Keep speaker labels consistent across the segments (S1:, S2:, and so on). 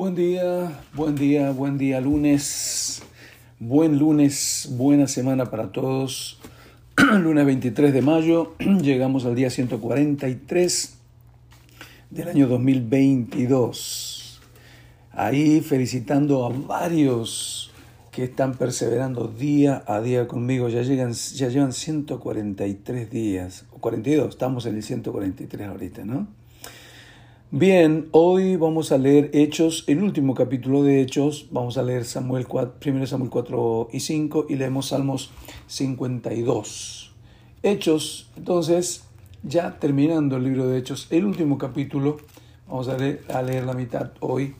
S1: Buen día, buen día, buen día, lunes, buen lunes, buena semana para todos. lunes 23 de mayo, llegamos al día 143 del año 2022. Ahí felicitando a varios que están perseverando día a día conmigo. Ya, llegan, ya llevan 143 días, o 42, estamos en el 143 ahorita, ¿no? Bien, hoy vamos a leer Hechos, el último capítulo de Hechos. Vamos a leer Samuel 4, 1 Samuel 4 y 5 y leemos Salmos 52. Hechos, entonces, ya terminando el libro de Hechos, el último capítulo, vamos a leer, a leer la mitad hoy,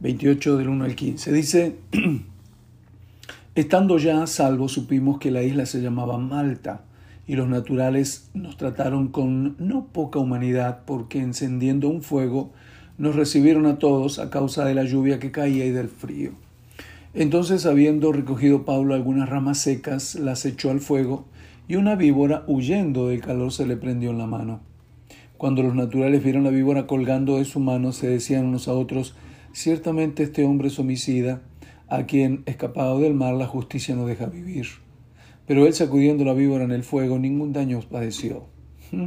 S1: 28 del 1 al 15. Dice, estando ya a salvo, supimos que la isla se llamaba Malta y los naturales nos trataron con no poca humanidad porque encendiendo un fuego nos recibieron a todos a causa de la lluvia que caía y del frío. Entonces, habiendo recogido Pablo algunas ramas secas, las echó al fuego, y una víbora, huyendo del calor, se le prendió en la mano. Cuando los naturales vieron la víbora colgando de su mano, se decían unos a otros, ciertamente este hombre es homicida, a quien, escapado del mar, la justicia no deja vivir. Pero él sacudiendo la víbora en el fuego, ningún daño padeció. ¿Mm?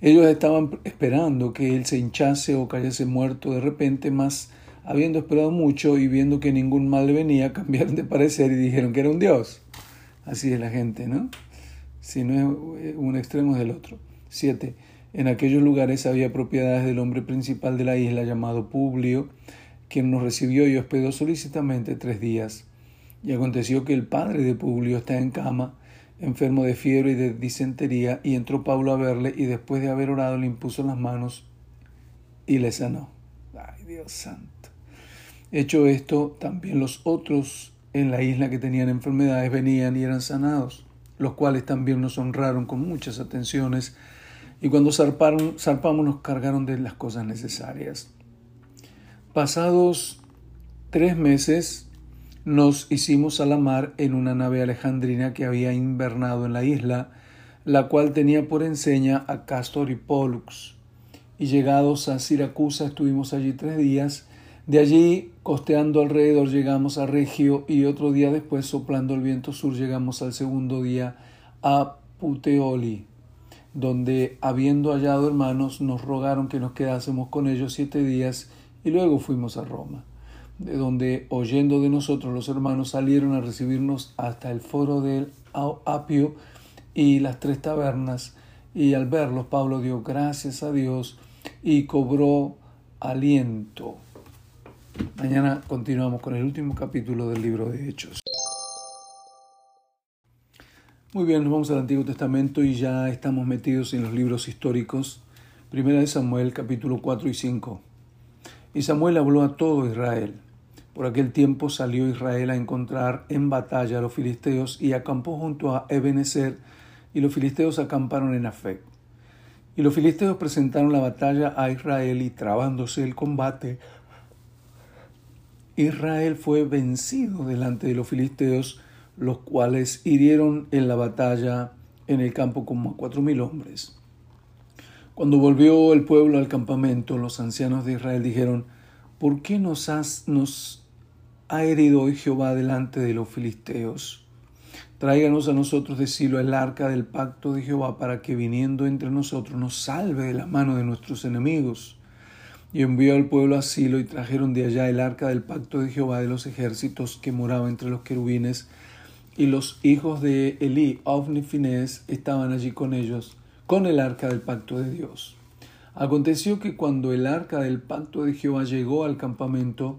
S1: Ellos estaban esperando que él se hinchase o cayese muerto de repente, mas habiendo esperado mucho y viendo que ningún mal le venía, cambiaron de parecer y dijeron que era un dios. Así es la gente, ¿no? Si no es un extremo es del otro. 7. En aquellos lugares había propiedades del hombre principal de la isla llamado Publio, quien nos recibió y hospedó solícitamente tres días. Y aconteció que el padre de Publio está en cama, enfermo de fiebre y de disentería, y entró Pablo a verle, y después de haber orado le impuso las manos y le sanó. Ay, Dios santo. Hecho esto, también los otros en la isla que tenían enfermedades venían y eran sanados, los cuales también nos honraron con muchas atenciones, y cuando zarpamos nos cargaron de las cosas necesarias. Pasados tres meses, nos hicimos a la mar en una nave alejandrina que había invernado en la isla, la cual tenía por enseña a Castor y Pollux. Y llegados a Siracusa estuvimos allí tres días. De allí, costeando alrededor, llegamos a Regio y otro día después, soplando el viento sur, llegamos al segundo día a Puteoli, donde, habiendo hallado hermanos, nos rogaron que nos quedásemos con ellos siete días y luego fuimos a Roma de donde, oyendo de nosotros los hermanos, salieron a recibirnos hasta el foro del Apio y las tres tabernas, y al verlos Pablo dio gracias a Dios y cobró aliento. Mañana continuamos con el último capítulo del libro de Hechos. Muy bien, nos vamos al Antiguo Testamento y ya estamos metidos en los libros históricos. Primera de Samuel, capítulo 4 y 5. Y Samuel habló a todo Israel por aquel tiempo salió Israel a encontrar en batalla a los filisteos y acampó junto a Ebenezer, y los filisteos acamparon en Afec. Y los filisteos presentaron la batalla a Israel y trabándose el combate, Israel fue vencido delante de los filisteos, los cuales hirieron en la batalla en el campo como a cuatro mil hombres. Cuando volvió el pueblo al campamento, los ancianos de Israel dijeron, ¿por qué nos, has, nos ha herido hoy Jehová delante de los filisteos. Tráiganos a nosotros de Silo el arca del pacto de Jehová para que viniendo entre nosotros nos salve de la mano de nuestros enemigos. Y envió al pueblo a Silo y trajeron de allá el arca del pacto de Jehová de los ejércitos que moraba entre los querubines. Y los hijos de Elí, Ofni Finés, estaban allí con ellos, con el arca del pacto de Dios. Aconteció que cuando el arca del pacto de Jehová llegó al campamento,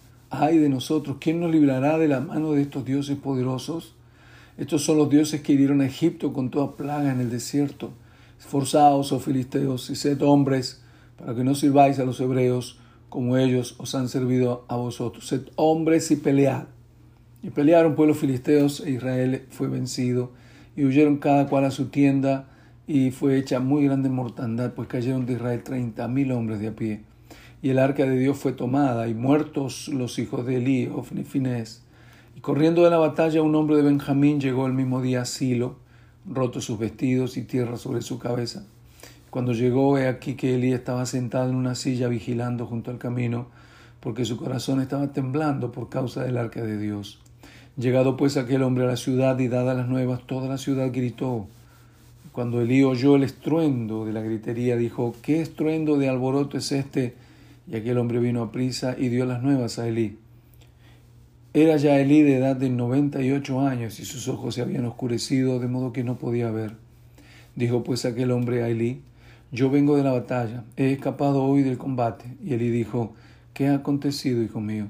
S1: ay de nosotros, ¿quién nos librará de la mano de estos dioses poderosos? Estos son los dioses que hirieron a Egipto con toda plaga en el desierto. Esforzaos, oh filisteos, y sed hombres, para que no sirváis a los hebreos como ellos os han servido a vosotros. Sed hombres y pelead. Y pelearon pues los filisteos e Israel fue vencido y huyeron cada cual a su tienda y fue hecha muy grande mortandad, pues cayeron de Israel treinta mil hombres de a pie. Y el arca de Dios fue tomada y muertos los hijos de Elí, Ofni y Finés. Y corriendo de la batalla un hombre de Benjamín llegó el mismo día a Silo, roto sus vestidos y tierra sobre su cabeza. Cuando llegó, he aquí que Elí estaba sentado en una silla vigilando junto al camino, porque su corazón estaba temblando por causa del arca de Dios. Llegado pues aquel hombre a la ciudad y dadas las nuevas, toda la ciudad gritó. Cuando Elí oyó el estruendo de la gritería, dijo, ¿qué estruendo de alboroto es este? Y aquel hombre vino a prisa y dio las nuevas a Elí. Era ya Elí de edad de noventa y ocho años y sus ojos se habían oscurecido de modo que no podía ver. Dijo pues aquel hombre a Elí, yo vengo de la batalla, he escapado hoy del combate. Y Elí dijo, ¿qué ha acontecido, hijo mío?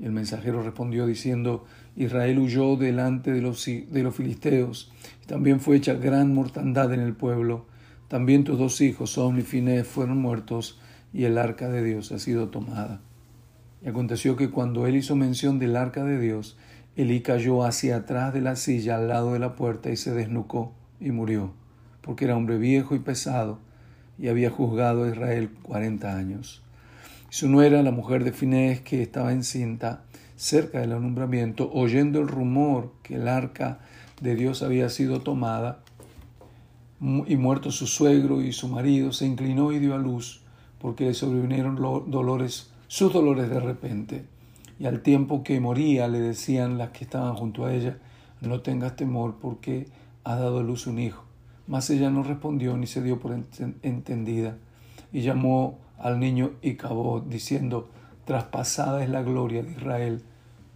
S1: Y el mensajero respondió diciendo, Israel huyó delante de los, de los filisteos, y también fue hecha gran mortandad en el pueblo. También tus dos hijos, Son y Finés, fueron muertos, y el arca de Dios ha sido tomada. Y aconteció que cuando él hizo mención del arca de Dios, Elí cayó hacia atrás de la silla al lado de la puerta y se desnucó y murió, porque era hombre viejo y pesado, y había juzgado a Israel cuarenta años. Su nuera, la mujer de Finés, que estaba encinta, cerca del alumbramiento, oyendo el rumor que el arca de Dios había sido tomada, y muerto su suegro y su marido, se inclinó y dio a luz, porque le sobrevinieron dolores sus dolores de repente. Y al tiempo que moría le decían las que estaban junto a ella, no tengas temor porque ha dado a luz un hijo. Mas ella no respondió ni se dio por entendida. Y llamó al niño y cabó, diciendo, traspasada es la gloria de Israel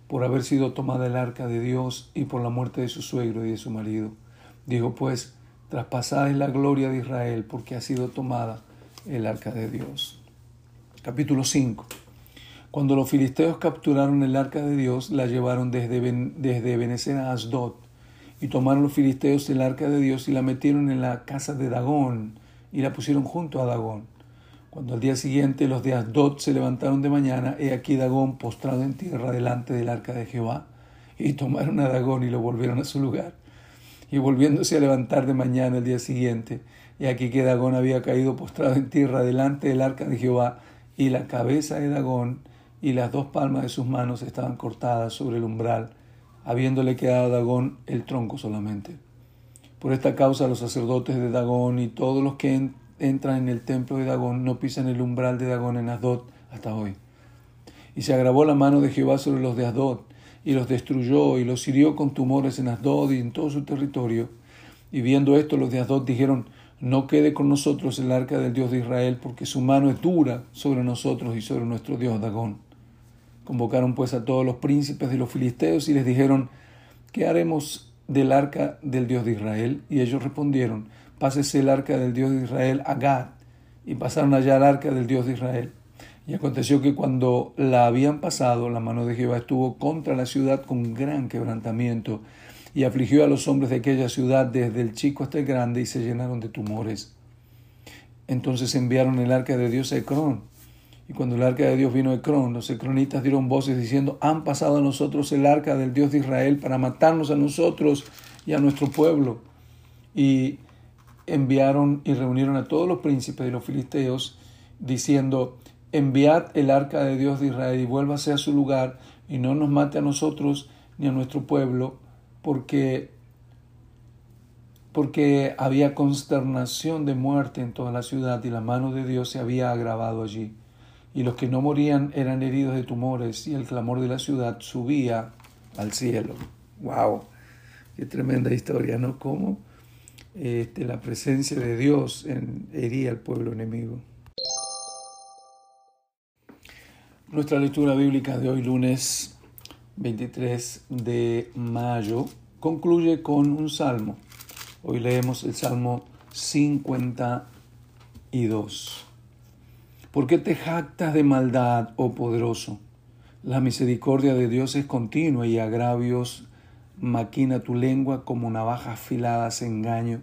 S1: por haber sido tomada el arca de Dios y por la muerte de su suegro y de su marido. Dijo pues, traspasada es la gloria de Israel porque ha sido tomada el arca de Dios. Capítulo 5. Cuando los filisteos capturaron el arca de Dios, la llevaron desde, desde a Asdod. Y tomaron los filisteos el arca de Dios y la metieron en la casa de Dagón y la pusieron junto a Dagón. Cuando al día siguiente los de Asdod se levantaron de mañana, he aquí Dagón postrado en tierra delante del arca de Jehová. Y tomaron a Dagón y lo volvieron a su lugar. Y volviéndose a levantar de mañana el día siguiente, he aquí que Dagón había caído postrado en tierra delante del arca de Jehová, y la cabeza de Dagón y las dos palmas de sus manos estaban cortadas sobre el umbral, habiéndole quedado a Dagón el tronco solamente. Por esta causa los sacerdotes de Dagón y todos los que entran en el templo de Dagón no pisan el umbral de Dagón en Asdod hasta hoy. Y se agravó la mano de Jehová sobre los de Asdod, y los destruyó, y los hirió con tumores en Asdod y en todo su territorio. Y viendo esto, los de Asdod dijeron, no quede con nosotros el arca del Dios de Israel, porque su mano es dura sobre nosotros y sobre nuestro Dios Dagón. Convocaron pues a todos los príncipes de los filisteos y les dijeron, ¿qué haremos del arca del Dios de Israel? Y ellos respondieron, pásese el arca del Dios de Israel a Gad. Y pasaron allá el arca del Dios de Israel. Y aconteció que cuando la habían pasado, la mano de Jehová estuvo contra la ciudad con gran quebrantamiento, y afligió a los hombres de aquella ciudad desde el chico hasta el grande, y se llenaron de tumores. Entonces enviaron el arca de Dios a Ecrón, y cuando el arca de Dios vino a Ecrón, los ecronitas dieron voces diciendo, han pasado a nosotros el arca del Dios de Israel para matarnos a nosotros y a nuestro pueblo. Y enviaron y reunieron a todos los príncipes de los filisteos, diciendo, enviad el arca de Dios de Israel y vuélvase a su lugar y no nos mate a nosotros ni a nuestro pueblo, porque porque había consternación de muerte en toda la ciudad y la mano de Dios se había agravado allí y los que no morían eran heridos de tumores y el clamor de la ciudad subía al cielo. ¡Wow! Qué tremenda historia, ¿no? Cómo este, la presencia de Dios en, hería al pueblo enemigo. Nuestra lectura bíblica de hoy, lunes 23 de mayo, concluye con un salmo. Hoy leemos el Salmo 52. ¿Por qué te jactas de maldad, oh poderoso? La misericordia de Dios es continua y agravios maquina tu lengua como navaja afilada se engaño.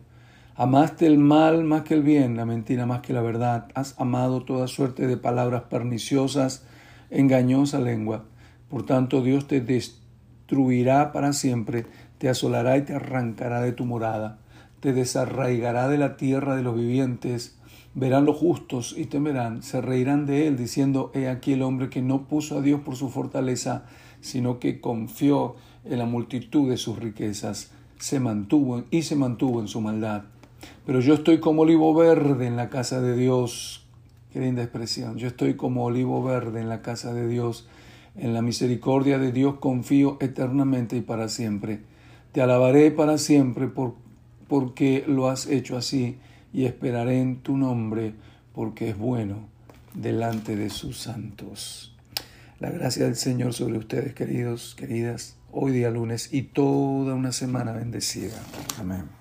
S1: Amaste el mal más que el bien, la mentira más que la verdad. Has amado toda suerte de palabras perniciosas, engañosa lengua. Por tanto, Dios te destruirá para siempre, te asolará y te arrancará de tu morada, te desarraigará de la tierra de los vivientes, verán los justos y temerán, se reirán de él, diciendo, he aquí el hombre que no puso a Dios por su fortaleza, sino que confió en la multitud de sus riquezas, se mantuvo y se mantuvo en su maldad. Pero yo estoy como olivo verde en la casa de Dios. Qué linda expresión. Yo estoy como olivo verde en la casa de Dios. En la misericordia de Dios confío eternamente y para siempre. Te alabaré para siempre por, porque lo has hecho así y esperaré en tu nombre porque es bueno delante de sus santos. La gracia del Señor sobre ustedes, queridos, queridas, hoy día lunes y toda una semana bendecida. Amén.